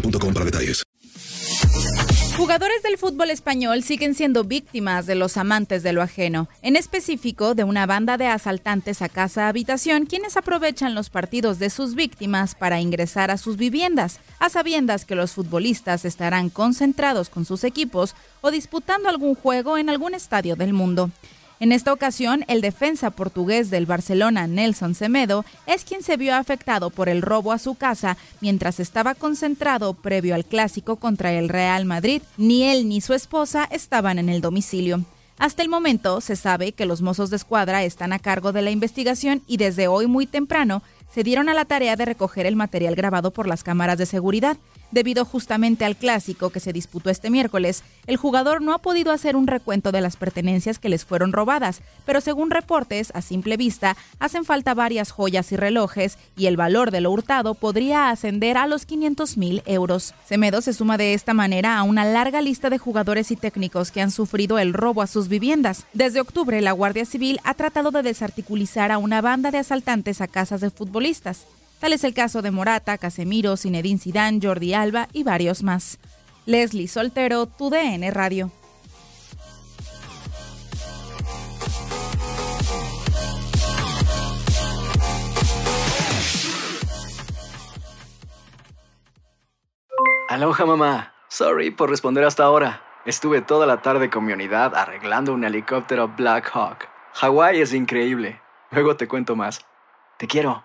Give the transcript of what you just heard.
para detalles. Jugadores del fútbol español siguen siendo víctimas de los amantes de lo ajeno, en específico de una banda de asaltantes a casa-habitación quienes aprovechan los partidos de sus víctimas para ingresar a sus viviendas, a sabiendas que los futbolistas estarán concentrados con sus equipos o disputando algún juego en algún estadio del mundo. En esta ocasión, el defensa portugués del Barcelona, Nelson Semedo, es quien se vio afectado por el robo a su casa mientras estaba concentrado previo al clásico contra el Real Madrid. Ni él ni su esposa estaban en el domicilio. Hasta el momento se sabe que los mozos de escuadra están a cargo de la investigación y desde hoy muy temprano se dieron a la tarea de recoger el material grabado por las cámaras de seguridad. Debido justamente al clásico que se disputó este miércoles, el jugador no ha podido hacer un recuento de las pertenencias que les fueron robadas, pero según reportes, a simple vista, hacen falta varias joyas y relojes y el valor de lo hurtado podría ascender a los 500 mil euros. Semedo se suma de esta manera a una larga lista de jugadores y técnicos que han sufrido el robo a sus viviendas. Desde octubre, la Guardia Civil ha tratado de desarticulizar a una banda de asaltantes a casas de futbolistas. Tal es el caso de Morata, Casemiro, Zinedine Zidane, Jordi Alba y varios más. Leslie Soltero, TUDN Radio. Aloha mamá. Sorry por responder hasta ahora. Estuve toda la tarde con mi unidad arreglando un helicóptero Black Hawk. Hawái es increíble. Luego te cuento más. Te quiero.